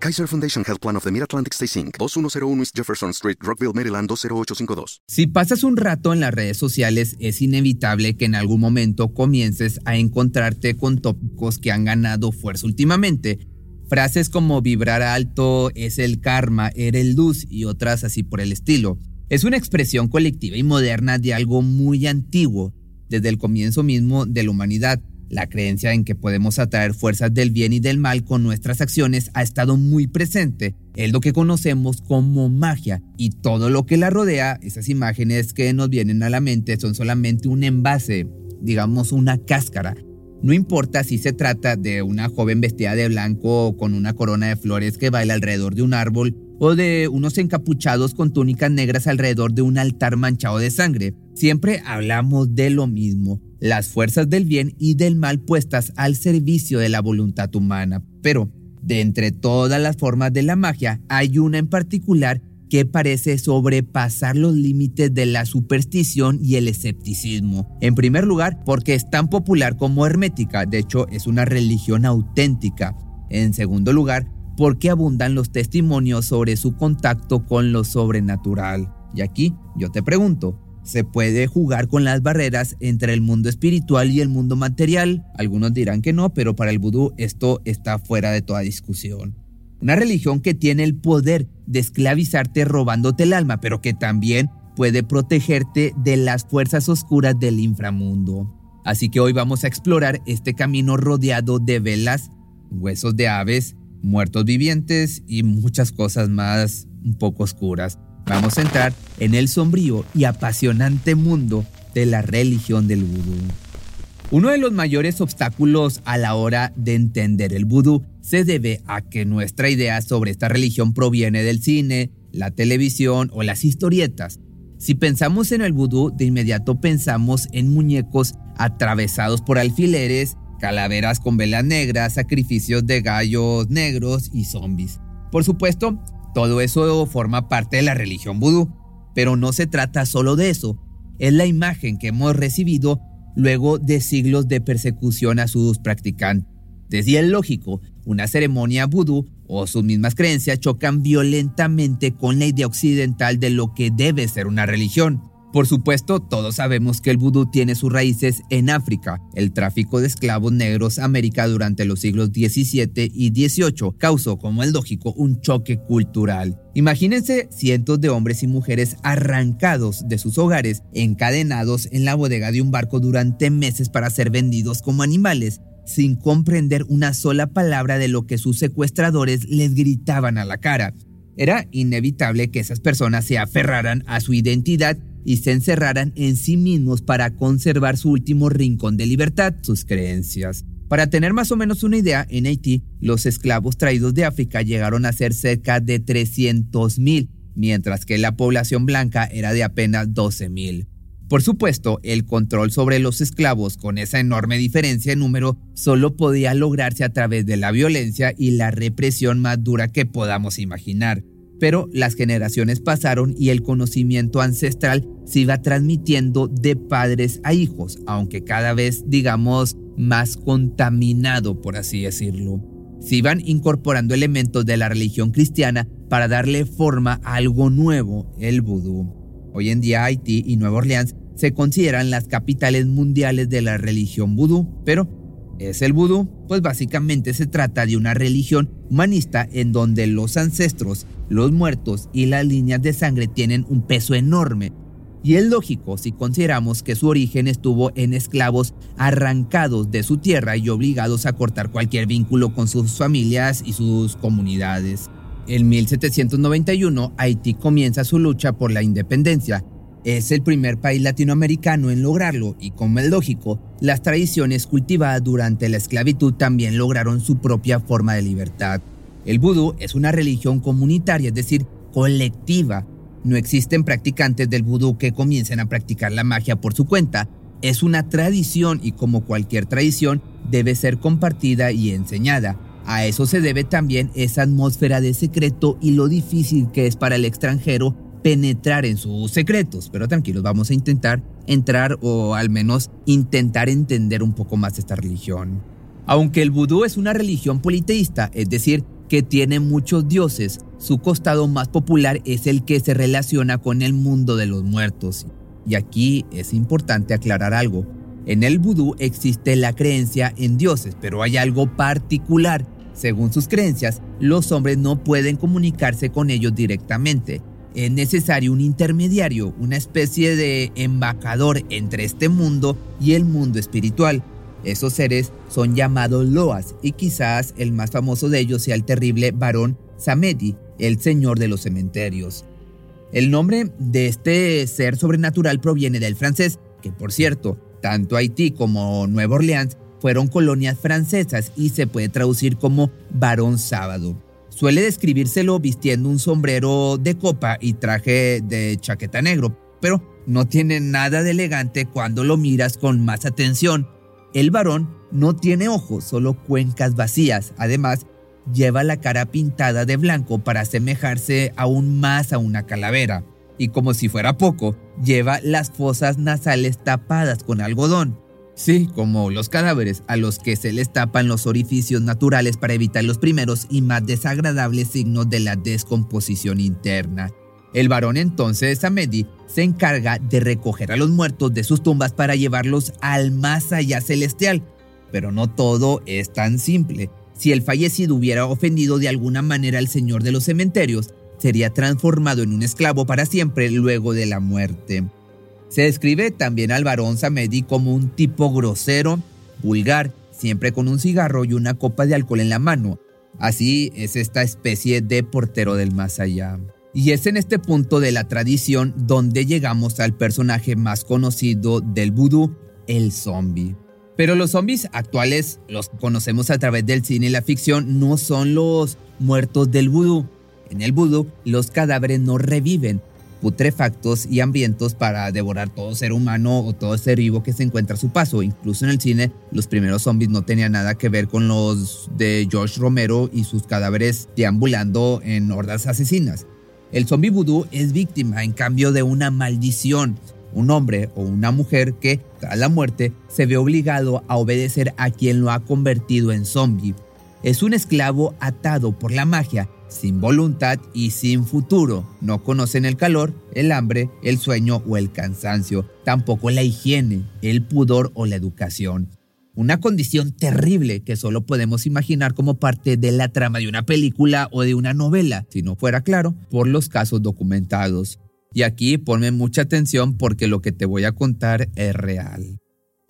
Kaiser Foundation Health Plan of the Mid-Atlantic Stay Inc., 2101 East Jefferson Street, Rockville, Maryland 20852. Si pasas un rato en las redes sociales, es inevitable que en algún momento comiences a encontrarte con tópicos que han ganado fuerza últimamente. Frases como vibrar alto es el karma, era el luz y otras así por el estilo. Es una expresión colectiva y moderna de algo muy antiguo, desde el comienzo mismo de la humanidad. La creencia en que podemos atraer fuerzas del bien y del mal con nuestras acciones ha estado muy presente. Es lo que conocemos como magia y todo lo que la rodea, esas imágenes que nos vienen a la mente son solamente un envase, digamos una cáscara. No importa si se trata de una joven vestida de blanco con una corona de flores que baila alrededor de un árbol o de unos encapuchados con túnicas negras alrededor de un altar manchado de sangre. Siempre hablamos de lo mismo las fuerzas del bien y del mal puestas al servicio de la voluntad humana. Pero, de entre todas las formas de la magia, hay una en particular que parece sobrepasar los límites de la superstición y el escepticismo. En primer lugar, porque es tan popular como hermética, de hecho es una religión auténtica. En segundo lugar, porque abundan los testimonios sobre su contacto con lo sobrenatural. Y aquí yo te pregunto, se puede jugar con las barreras entre el mundo espiritual y el mundo material. Algunos dirán que no, pero para el vudú esto está fuera de toda discusión. Una religión que tiene el poder de esclavizarte robándote el alma, pero que también puede protegerte de las fuerzas oscuras del inframundo. Así que hoy vamos a explorar este camino rodeado de velas, huesos de aves, muertos vivientes y muchas cosas más un poco oscuras. Vamos a entrar en el sombrío y apasionante mundo de la religión del vudú. Uno de los mayores obstáculos a la hora de entender el vudú se debe a que nuestra idea sobre esta religión proviene del cine, la televisión o las historietas. Si pensamos en el vudú, de inmediato pensamos en muñecos atravesados por alfileres, calaveras con velas negras, sacrificios de gallos negros y zombies. Por supuesto, todo eso forma parte de la religión vudú, pero no se trata solo de eso, es la imagen que hemos recibido luego de siglos de persecución a sus practicantes. Decía el lógico, una ceremonia vudú o sus mismas creencias chocan violentamente con la idea occidental de lo que debe ser una religión. Por supuesto, todos sabemos que el vudú tiene sus raíces en África. El tráfico de esclavos negros a América durante los siglos XVII y XVIII causó, como es lógico, un choque cultural. Imagínense cientos de hombres y mujeres arrancados de sus hogares, encadenados en la bodega de un barco durante meses para ser vendidos como animales, sin comprender una sola palabra de lo que sus secuestradores les gritaban a la cara. Era inevitable que esas personas se aferraran a su identidad y se encerraran en sí mismos para conservar su último rincón de libertad, sus creencias. Para tener más o menos una idea, en Haití los esclavos traídos de África llegaron a ser cerca de 300.000, mientras que la población blanca era de apenas 12.000. Por supuesto, el control sobre los esclavos con esa enorme diferencia en número solo podía lograrse a través de la violencia y la represión más dura que podamos imaginar pero las generaciones pasaron y el conocimiento ancestral se iba transmitiendo de padres a hijos, aunque cada vez, digamos, más contaminado, por así decirlo. Se iban incorporando elementos de la religión cristiana para darle forma a algo nuevo, el vudú. Hoy en día Haití y Nueva Orleans se consideran las capitales mundiales de la religión vudú, pero ¿es el vudú? Pues básicamente se trata de una religión humanista en donde los ancestros los muertos y las líneas de sangre tienen un peso enorme. Y es lógico si consideramos que su origen estuvo en esclavos arrancados de su tierra y obligados a cortar cualquier vínculo con sus familias y sus comunidades. En 1791, Haití comienza su lucha por la independencia. Es el primer país latinoamericano en lograrlo y como es lógico, las tradiciones cultivadas durante la esclavitud también lograron su propia forma de libertad. El vudú es una religión comunitaria, es decir, colectiva. No existen practicantes del vudú que comiencen a practicar la magia por su cuenta. Es una tradición y como cualquier tradición debe ser compartida y enseñada. A eso se debe también esa atmósfera de secreto y lo difícil que es para el extranjero penetrar en sus secretos. Pero tranquilos, vamos a intentar entrar o al menos intentar entender un poco más esta religión. Aunque el vudú es una religión politeísta, es decir, que tiene muchos dioses, su costado más popular es el que se relaciona con el mundo de los muertos. Y aquí es importante aclarar algo. En el vudú existe la creencia en dioses, pero hay algo particular. Según sus creencias, los hombres no pueden comunicarse con ellos directamente. Es necesario un intermediario, una especie de embajador entre este mundo y el mundo espiritual. Esos seres son llamados Loas y quizás el más famoso de ellos sea el terrible varón Samedi, el señor de los cementerios. El nombre de este ser sobrenatural proviene del francés, que por cierto, tanto Haití como Nueva Orleans fueron colonias francesas y se puede traducir como varón sábado. Suele describírselo vistiendo un sombrero de copa y traje de chaqueta negro, pero no tiene nada de elegante cuando lo miras con más atención. El varón no tiene ojos, solo cuencas vacías. Además, lleva la cara pintada de blanco para asemejarse aún más a una calavera. Y como si fuera poco, lleva las fosas nasales tapadas con algodón. Sí, como los cadáveres, a los que se les tapan los orificios naturales para evitar los primeros y más desagradables signos de la descomposición interna. El varón entonces, Amedi, se encarga de recoger a los muertos de sus tumbas para llevarlos al más allá celestial. Pero no todo es tan simple. Si el fallecido hubiera ofendido de alguna manera al señor de los cementerios, sería transformado en un esclavo para siempre luego de la muerte. Se describe también al varón Samedi como un tipo grosero, vulgar, siempre con un cigarro y una copa de alcohol en la mano. Así es esta especie de portero del más allá. Y es en este punto de la tradición donde llegamos al personaje más conocido del vudú, el zombie. Pero los zombies actuales, los conocemos a través del cine y la ficción, no son los muertos del vudú. En el vudú, los cadáveres no reviven, putrefactos y hambrientos para devorar todo ser humano o todo ser vivo que se encuentra a su paso. Incluso en el cine, los primeros zombies no tenían nada que ver con los de George Romero y sus cadáveres deambulando en hordas asesinas. El zombie vudú es víctima, en cambio, de una maldición un hombre o una mujer que, tras la muerte, se ve obligado a obedecer a quien lo ha convertido en zombie. Es un esclavo atado por la magia, sin voluntad y sin futuro. No conocen el calor, el hambre, el sueño o el cansancio, tampoco la higiene, el pudor o la educación. Una condición terrible que solo podemos imaginar como parte de la trama de una película o de una novela, si no fuera claro, por los casos documentados. Y aquí ponme mucha atención porque lo que te voy a contar es real.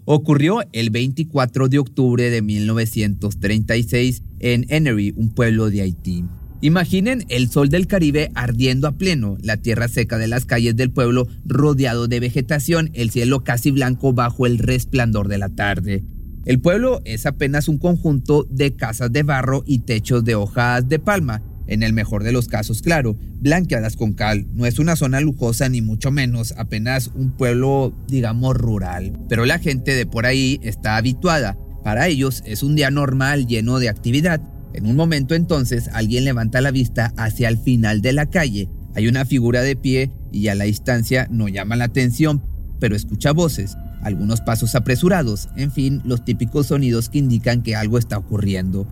Ocurrió el 24 de octubre de 1936 en Emery, un pueblo de Haití. Imaginen el sol del Caribe ardiendo a pleno, la tierra seca de las calles del pueblo rodeado de vegetación, el cielo casi blanco bajo el resplandor de la tarde. El pueblo es apenas un conjunto de casas de barro y techos de hojas de palma, en el mejor de los casos, claro, blanqueadas con cal. No es una zona lujosa ni mucho menos, apenas un pueblo, digamos, rural. Pero la gente de por ahí está habituada. Para ellos es un día normal lleno de actividad. En un momento entonces alguien levanta la vista hacia el final de la calle. Hay una figura de pie y a la distancia no llama la atención, pero escucha voces, algunos pasos apresurados, en fin, los típicos sonidos que indican que algo está ocurriendo.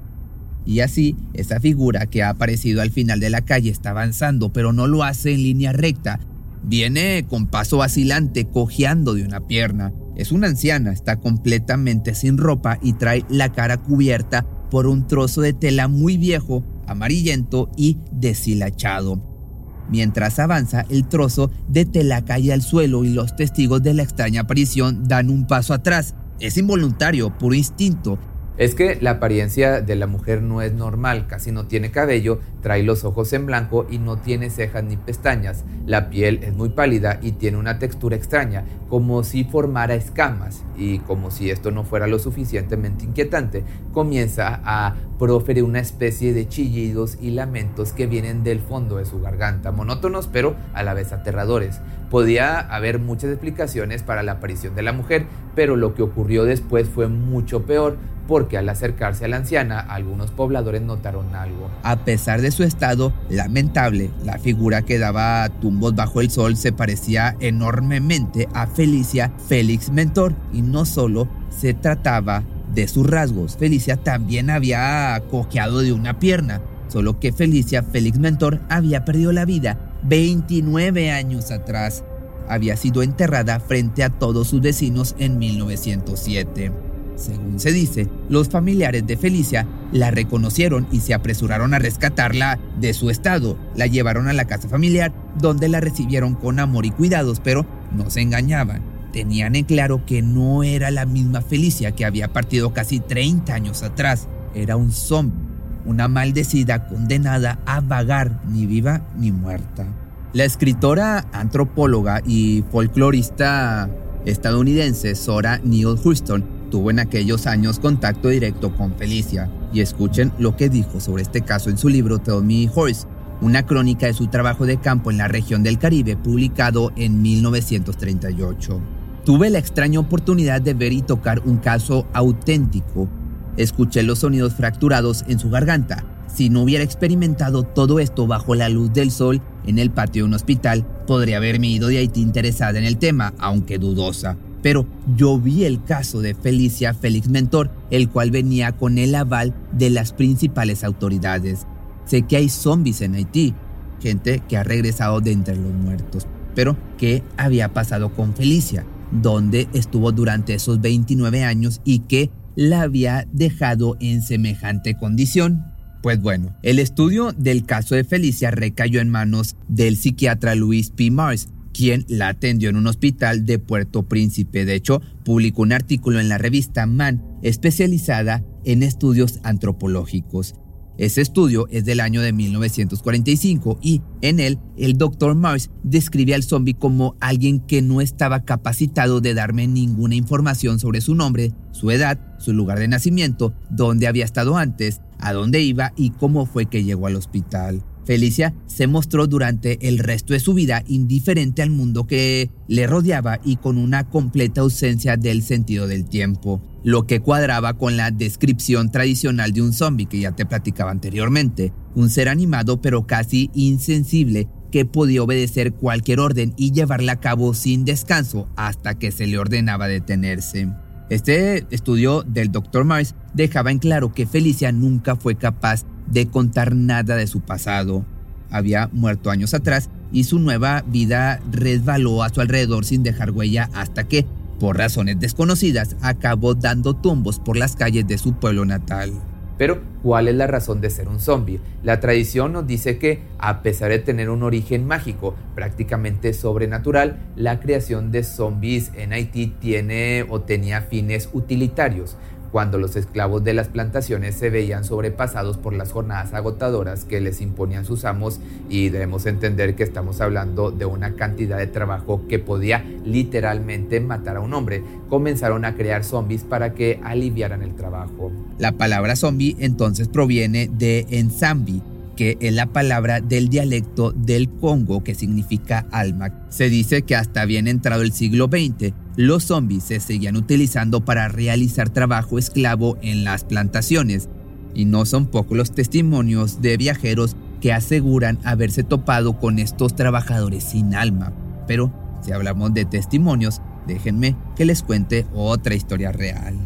Y así, esa figura que ha aparecido al final de la calle está avanzando, pero no lo hace en línea recta. Viene con paso vacilante, cojeando de una pierna. Es una anciana, está completamente sin ropa y trae la cara cubierta por un trozo de tela muy viejo, amarillento y deshilachado. Mientras avanza, el trozo de tela cae al suelo y los testigos de la extraña aparición dan un paso atrás. Es involuntario, puro instinto, es que la apariencia de la mujer no es normal, casi no tiene cabello, trae los ojos en blanco y no tiene cejas ni pestañas. La piel es muy pálida y tiene una textura extraña, como si formara escamas. Y como si esto no fuera lo suficientemente inquietante, comienza a proferir una especie de chillidos y lamentos que vienen del fondo de su garganta, monótonos pero a la vez aterradores. Podía haber muchas explicaciones para la aparición de la mujer, pero lo que ocurrió después fue mucho peor porque al acercarse a la anciana algunos pobladores notaron algo. A pesar de su estado lamentable, la figura que daba tumbos bajo el sol se parecía enormemente a Felicia Félix Mentor y no solo se trataba de sus rasgos, Felicia también había cojeado de una pierna, solo que Felicia Félix Mentor había perdido la vida 29 años atrás. Había sido enterrada frente a todos sus vecinos en 1907. Según se dice, los familiares de Felicia la reconocieron y se apresuraron a rescatarla de su estado. La llevaron a la casa familiar, donde la recibieron con amor y cuidados, pero no se engañaban. Tenían en claro que no era la misma Felicia que había partido casi 30 años atrás. Era un zombie, una maldecida condenada a vagar ni viva ni muerta. La escritora, antropóloga y folclorista estadounidense Sora Neale Hurston tuvo en aquellos años contacto directo con Felicia, y escuchen lo que dijo sobre este caso en su libro Tell Me Horse, una crónica de su trabajo de campo en la región del Caribe publicado en 1938. Tuve la extraña oportunidad de ver y tocar un caso auténtico. Escuché los sonidos fracturados en su garganta. Si no hubiera experimentado todo esto bajo la luz del sol en el patio de un hospital, podría haberme ido de Haití interesada en el tema, aunque dudosa. Pero yo vi el caso de Felicia Félix Mentor, el cual venía con el aval de las principales autoridades. Sé que hay zombies en Haití, gente que ha regresado de entre los muertos. Pero, ¿qué había pasado con Felicia? ¿Dónde estuvo durante esos 29 años y qué la había dejado en semejante condición? Pues bueno, el estudio del caso de Felicia recayó en manos del psiquiatra Louis P. Mars, quien la atendió en un hospital de Puerto Príncipe. De hecho, publicó un artículo en la revista Man especializada en estudios antropológicos. Ese estudio es del año de 1945 y en él el Dr. Mars describe al zombie como alguien que no estaba capacitado de darme ninguna información sobre su nombre, su edad, su lugar de nacimiento, dónde había estado antes, a dónde iba y cómo fue que llegó al hospital. Felicia se mostró durante el resto de su vida indiferente al mundo que le rodeaba y con una completa ausencia del sentido del tiempo, lo que cuadraba con la descripción tradicional de un zombie que ya te platicaba anteriormente, un ser animado pero casi insensible que podía obedecer cualquier orden y llevarla a cabo sin descanso hasta que se le ordenaba detenerse. Este estudio del Dr. Mars dejaba en claro que Felicia nunca fue capaz de contar nada de su pasado. Había muerto años atrás y su nueva vida resbaló a su alrededor sin dejar huella hasta que, por razones desconocidas, acabó dando tumbos por las calles de su pueblo natal. Pero, ¿cuál es la razón de ser un zombie? La tradición nos dice que, a pesar de tener un origen mágico, prácticamente sobrenatural, la creación de zombies en Haití tiene o tenía fines utilitarios cuando los esclavos de las plantaciones se veían sobrepasados por las jornadas agotadoras que les imponían sus amos y debemos entender que estamos hablando de una cantidad de trabajo que podía literalmente matar a un hombre, comenzaron a crear zombies para que aliviaran el trabajo. La palabra zombie entonces proviene de ensambi, que es la palabra del dialecto del Congo que significa alma. Se dice que hasta bien entrado el siglo XX, los zombies se seguían utilizando para realizar trabajo esclavo en las plantaciones. Y no son pocos los testimonios de viajeros que aseguran haberse topado con estos trabajadores sin alma. Pero si hablamos de testimonios, déjenme que les cuente otra historia real.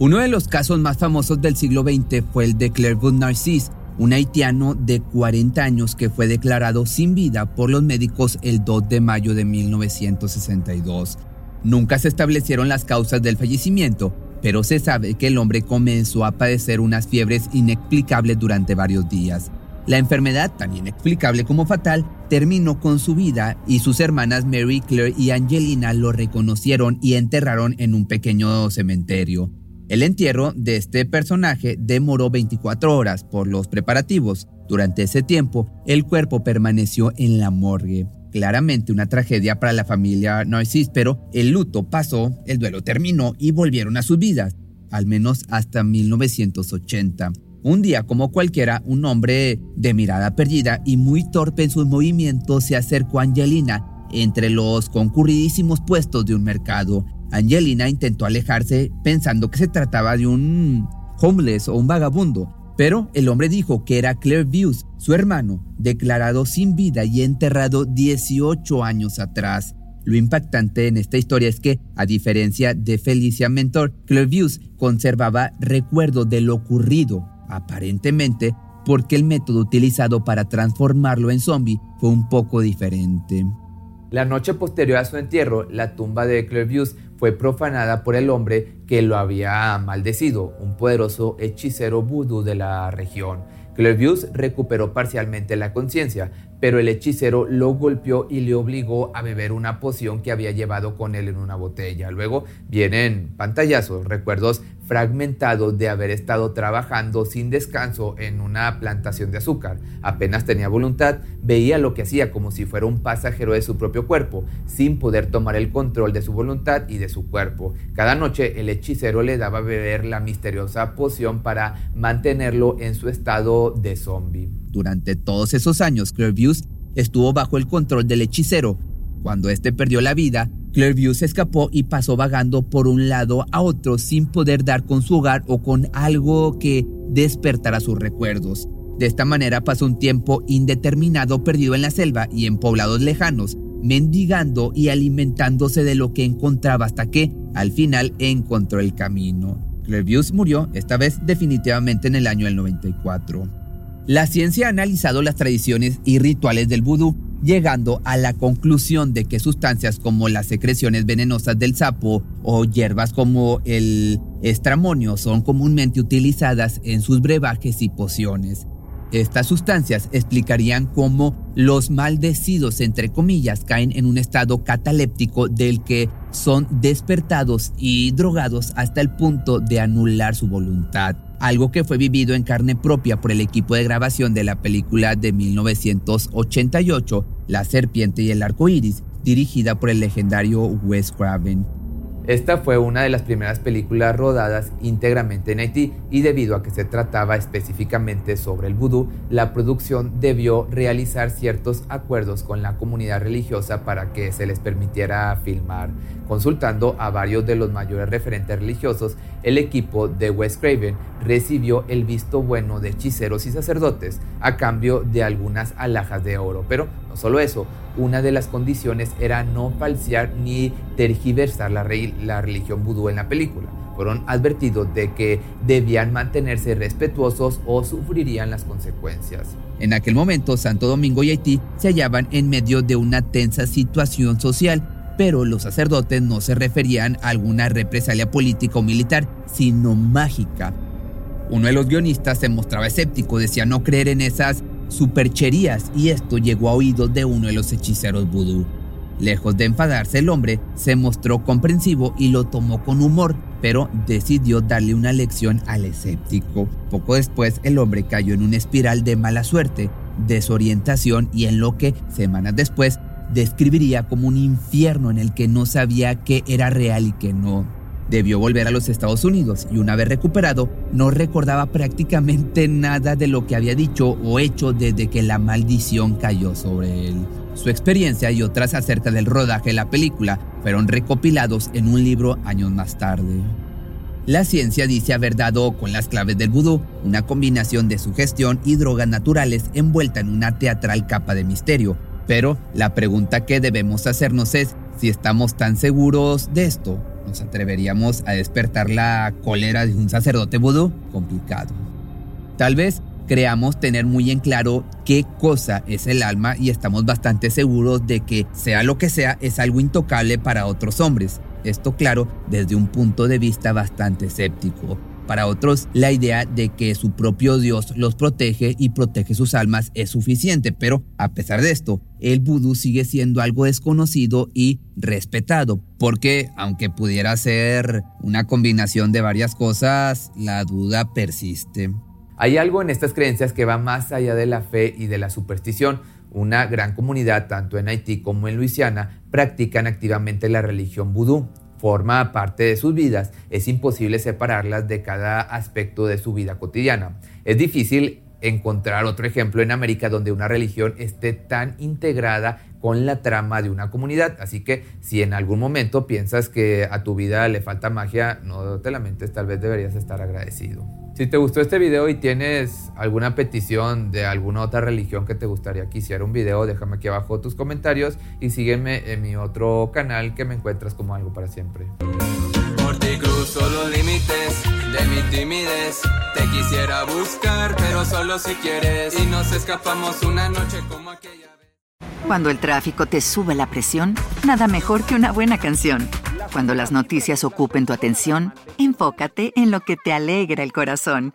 Uno de los casos más famosos del siglo XX fue el de Claire Narcisse, un haitiano de 40 años que fue declarado sin vida por los médicos el 2 de mayo de 1962. Nunca se establecieron las causas del fallecimiento, pero se sabe que el hombre comenzó a padecer unas fiebres inexplicables durante varios días. La enfermedad, tan inexplicable como fatal, terminó con su vida y sus hermanas Mary Claire y Angelina lo reconocieron y enterraron en un pequeño cementerio. El entierro de este personaje demoró 24 horas por los preparativos. Durante ese tiempo, el cuerpo permaneció en la morgue. Claramente una tragedia para la familia Narcis, pero el luto pasó, el duelo terminó y volvieron a sus vidas, al menos hasta 1980. Un día como cualquiera, un hombre de mirada perdida y muy torpe en sus movimientos se acercó a Angelina entre los concurridísimos puestos de un mercado. Angelina intentó alejarse pensando que se trataba de un homeless o un vagabundo, pero el hombre dijo que era Claire Views, su hermano, declarado sin vida y enterrado 18 años atrás. Lo impactante en esta historia es que, a diferencia de Felicia Mentor, Claire Views conservaba recuerdo de lo ocurrido, aparentemente porque el método utilizado para transformarlo en zombie fue un poco diferente. La noche posterior a su entierro, la tumba de Clairviews fue profanada por el hombre que lo había maldecido, un poderoso hechicero vudú de la región. Clairviews recuperó parcialmente la conciencia, pero el hechicero lo golpeó y le obligó a beber una poción que había llevado con él en una botella. Luego vienen pantallazos, recuerdos fragmentado de haber estado trabajando sin descanso en una plantación de azúcar. Apenas tenía voluntad, veía lo que hacía como si fuera un pasajero de su propio cuerpo, sin poder tomar el control de su voluntad y de su cuerpo. Cada noche el hechicero le daba a beber la misteriosa poción para mantenerlo en su estado de zombie. Durante todos esos años, Clairviews estuvo bajo el control del hechicero. Cuando éste perdió la vida, Clairview se escapó y pasó vagando por un lado a otro sin poder dar con su hogar o con algo que despertara sus recuerdos. De esta manera pasó un tiempo indeterminado perdido en la selva y en poblados lejanos, mendigando y alimentándose de lo que encontraba hasta que, al final, encontró el camino. Clairview murió, esta vez definitivamente en el año del 94. La ciencia ha analizado las tradiciones y rituales del vudú llegando a la conclusión de que sustancias como las secreciones venenosas del sapo o hierbas como el estramonio son comúnmente utilizadas en sus brebajes y pociones. Estas sustancias explicarían cómo los maldecidos, entre comillas, caen en un estado cataléptico del que son despertados y drogados hasta el punto de anular su voluntad algo que fue vivido en carne propia por el equipo de grabación de la película de 1988, La serpiente y el arco iris, dirigida por el legendario Wes Craven. Esta fue una de las primeras películas rodadas íntegramente en Haití y debido a que se trataba específicamente sobre el vudú, la producción debió realizar ciertos acuerdos con la comunidad religiosa para que se les permitiera filmar. Consultando a varios de los mayores referentes religiosos, el equipo de Wes Craven recibió el visto bueno de hechiceros y sacerdotes a cambio de algunas alhajas de oro. Pero no solo eso, una de las condiciones era no falsear ni tergiversar la, religión vudú en la película. Fueron advertidos de que debían mantenerse respetuosos o sufrirían las consecuencias. En aquel momento, Santo Domingo y Haití se hallaban en medio de una tensa situación social pero los sacerdotes no se referían a alguna represalia política o militar, sino mágica. Uno de los guionistas se mostraba escéptico, decía no creer en esas supercherías y esto llegó a oídos de uno de los hechiceros vudú. Lejos de enfadarse el hombre, se mostró comprensivo y lo tomó con humor, pero decidió darle una lección al escéptico. Poco después el hombre cayó en una espiral de mala suerte, desorientación y en lo que, semanas después, describiría como un infierno en el que no sabía qué era real y qué no. Debió volver a los Estados Unidos y una vez recuperado no recordaba prácticamente nada de lo que había dicho o hecho desde que la maldición cayó sobre él. Su experiencia y otras acerca del rodaje de la película fueron recopilados en un libro años más tarde. La ciencia dice haber dado con las claves del vudú una combinación de sugestión y drogas naturales envuelta en una teatral capa de misterio, pero la pregunta que debemos hacernos es si estamos tan seguros de esto. ¿Nos atreveríamos a despertar la cólera de un sacerdote vudú? Complicado. Tal vez creamos tener muy en claro qué cosa es el alma y estamos bastante seguros de que, sea lo que sea, es algo intocable para otros hombres. Esto claro, desde un punto de vista bastante escéptico. Para otros, la idea de que su propio Dios los protege y protege sus almas es suficiente, pero a pesar de esto, el vudú sigue siendo algo desconocido y respetado, porque aunque pudiera ser una combinación de varias cosas, la duda persiste. Hay algo en estas creencias que va más allá de la fe y de la superstición. Una gran comunidad, tanto en Haití como en Luisiana, practican activamente la religión vudú forma parte de sus vidas, es imposible separarlas de cada aspecto de su vida cotidiana. Es difícil encontrar otro ejemplo en América donde una religión esté tan integrada con la trama de una comunidad. Así que si en algún momento piensas que a tu vida le falta magia, no te lamentes, tal vez deberías estar agradecido. Si te gustó este video y tienes alguna petición de alguna otra religión que te gustaría que hiciera un video, déjame aquí abajo tus comentarios y sígueme en mi otro canal que me encuentras como algo para siempre. Por ti cruzo los límites de mi timidez. Te quisiera buscar, pero solo si quieres. Y nos escapamos una noche como aquella vez. Cuando el tráfico te sube la presión, nada mejor que una buena canción. Cuando las noticias ocupen tu atención, enfócate en lo que te alegra el corazón.